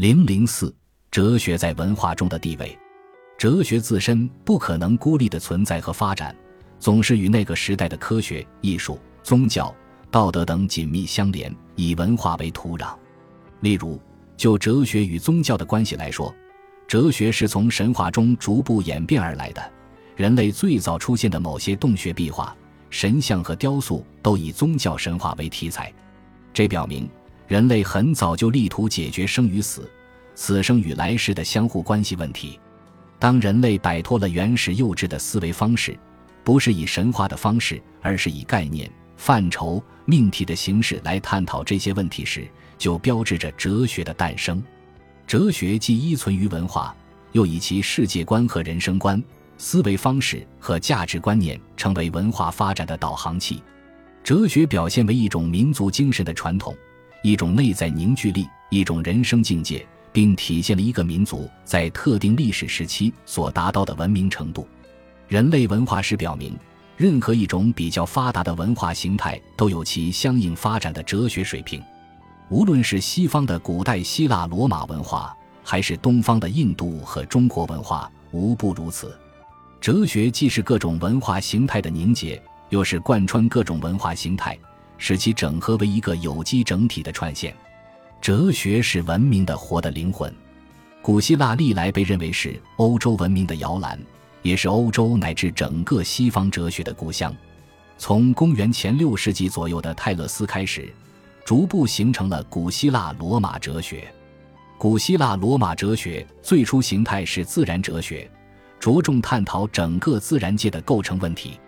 零零四，哲学在文化中的地位。哲学自身不可能孤立的存在和发展，总是与那个时代的科学、艺术、宗教、道德等紧密相连，以文化为土壤。例如，就哲学与宗教的关系来说，哲学是从神话中逐步演变而来的。人类最早出现的某些洞穴壁画、神像和雕塑，都以宗教神话为题材。这表明。人类很早就力图解决生与死、此生与来世的相互关系问题。当人类摆脱了原始幼稚的思维方式，不是以神话的方式，而是以概念、范畴、命题的形式来探讨这些问题时，就标志着哲学的诞生。哲学既依存于文化，又以其世界观和人生观、思维方式和价值观念成为文化发展的导航器。哲学表现为一种民族精神的传统。一种内在凝聚力，一种人生境界，并体现了一个民族在特定历史时期所达到的文明程度。人类文化史表明，任何一种比较发达的文化形态都有其相应发展的哲学水平。无论是西方的古代希腊罗马文化，还是东方的印度和中国文化，无不如此。哲学既是各种文化形态的凝结，又是贯穿各种文化形态。使其整合为一个有机整体的串线。哲学是文明的活的灵魂。古希腊历来被认为是欧洲文明的摇篮，也是欧洲乃至整个西方哲学的故乡。从公元前六世纪左右的泰勒斯开始，逐步形成了古希腊罗马哲学。古希腊罗马哲学最初形态是自然哲学，着重探讨整个自然界的构成问题。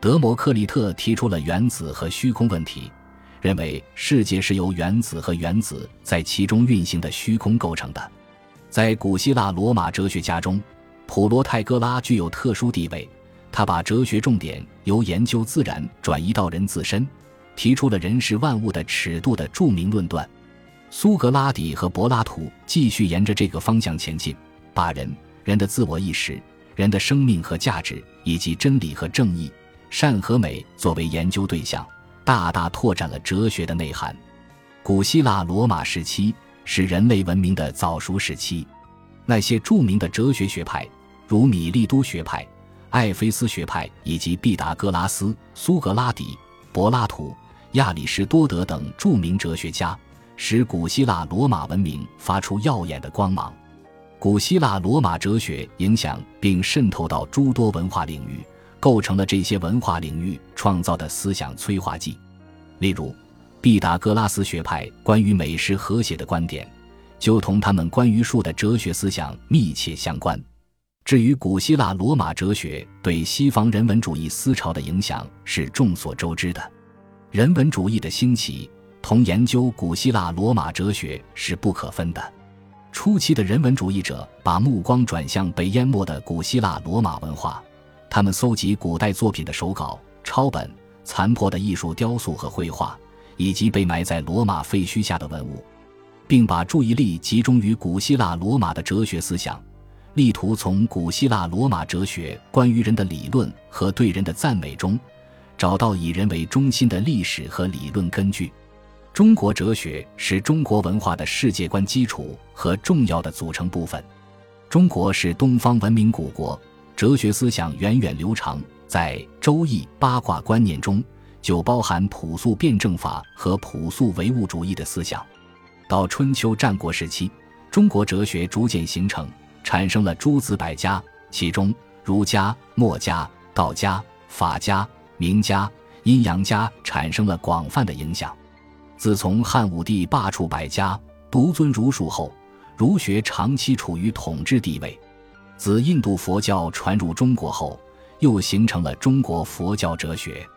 德谟克利特提出了原子和虚空问题，认为世界是由原子和原子在其中运行的虚空构成的。在古希腊罗马哲学家中，普罗泰戈拉具有特殊地位。他把哲学重点由研究自然转移到人自身，提出了人是万物的尺度的著名论断。苏格拉底和柏拉图继续沿着这个方向前进，把人、人的自我意识、人的生命和价值，以及真理和正义。善和美作为研究对象，大大拓展了哲学的内涵。古希腊罗马时期是人类文明的早熟时期，那些著名的哲学学派，如米利都学派、艾菲斯学派以及毕达哥拉斯、苏格拉底、柏拉图、亚里士多德等著名哲学家，使古希腊罗马文明发出耀眼的光芒。古希腊罗马哲学影响并渗透到诸多文化领域。构成了这些文化领域创造的思想催化剂，例如，毕达哥拉斯学派关于美食和谐的观点，就同他们关于树的哲学思想密切相关。至于古希腊罗马哲学对西方人文主义思潮的影响，是众所周知的。人文主义的兴起同研究古希腊罗马哲学是不可分的。初期的人文主义者把目光转向被淹没的古希腊罗马文化。他们搜集古代作品的手稿、抄本、残破的艺术雕塑和绘画，以及被埋在罗马废墟下的文物，并把注意力集中于古希腊罗马的哲学思想，力图从古希腊罗马哲学关于人的理论和对人的赞美中，找到以人为中心的历史和理论根据。中国哲学是中国文化的世界观基础和重要的组成部分。中国是东方文明古国。哲学思想源远流长，在《周易》八卦观念中就包含朴素辩证法和朴素唯物主义的思想。到春秋战国时期，中国哲学逐渐形成，产生了诸子百家，其中儒家、墨家、道家、法家、名家、阴阳家产生了广泛的影响。自从汉武帝罢黜百家，独尊儒术后，儒学长期处于统治地位。自印度佛教传入中国后，又形成了中国佛教哲学。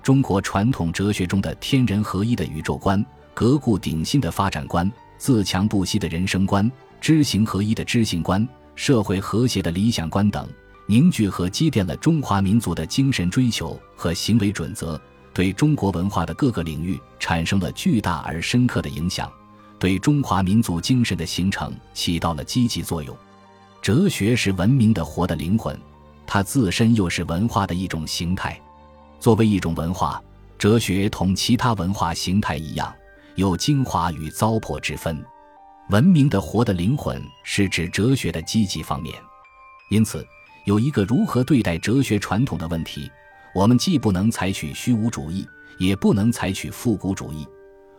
中国传统哲学中的天人合一的宇宙观、革故鼎新的发展观、自强不息的人生观、知行合一的知行观、社会和谐的理想观等，凝聚和积淀了中华民族的精神追求和行为准则，对中国文化的各个领域产生了巨大而深刻的影响，对中华民族精神的形成起到了积极作用。哲学是文明的活的灵魂，它自身又是文化的一种形态。作为一种文化，哲学同其他文化形态一样，有精华与糟粕之分。文明的活的灵魂是指哲学的积极方面。因此，有一个如何对待哲学传统的问题：我们既不能采取虚无主义，也不能采取复古主义。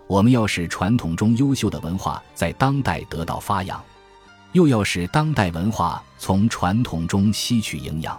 我们要使传统中优秀的文化在当代得到发扬，又要使当代文化从传统中吸取营养。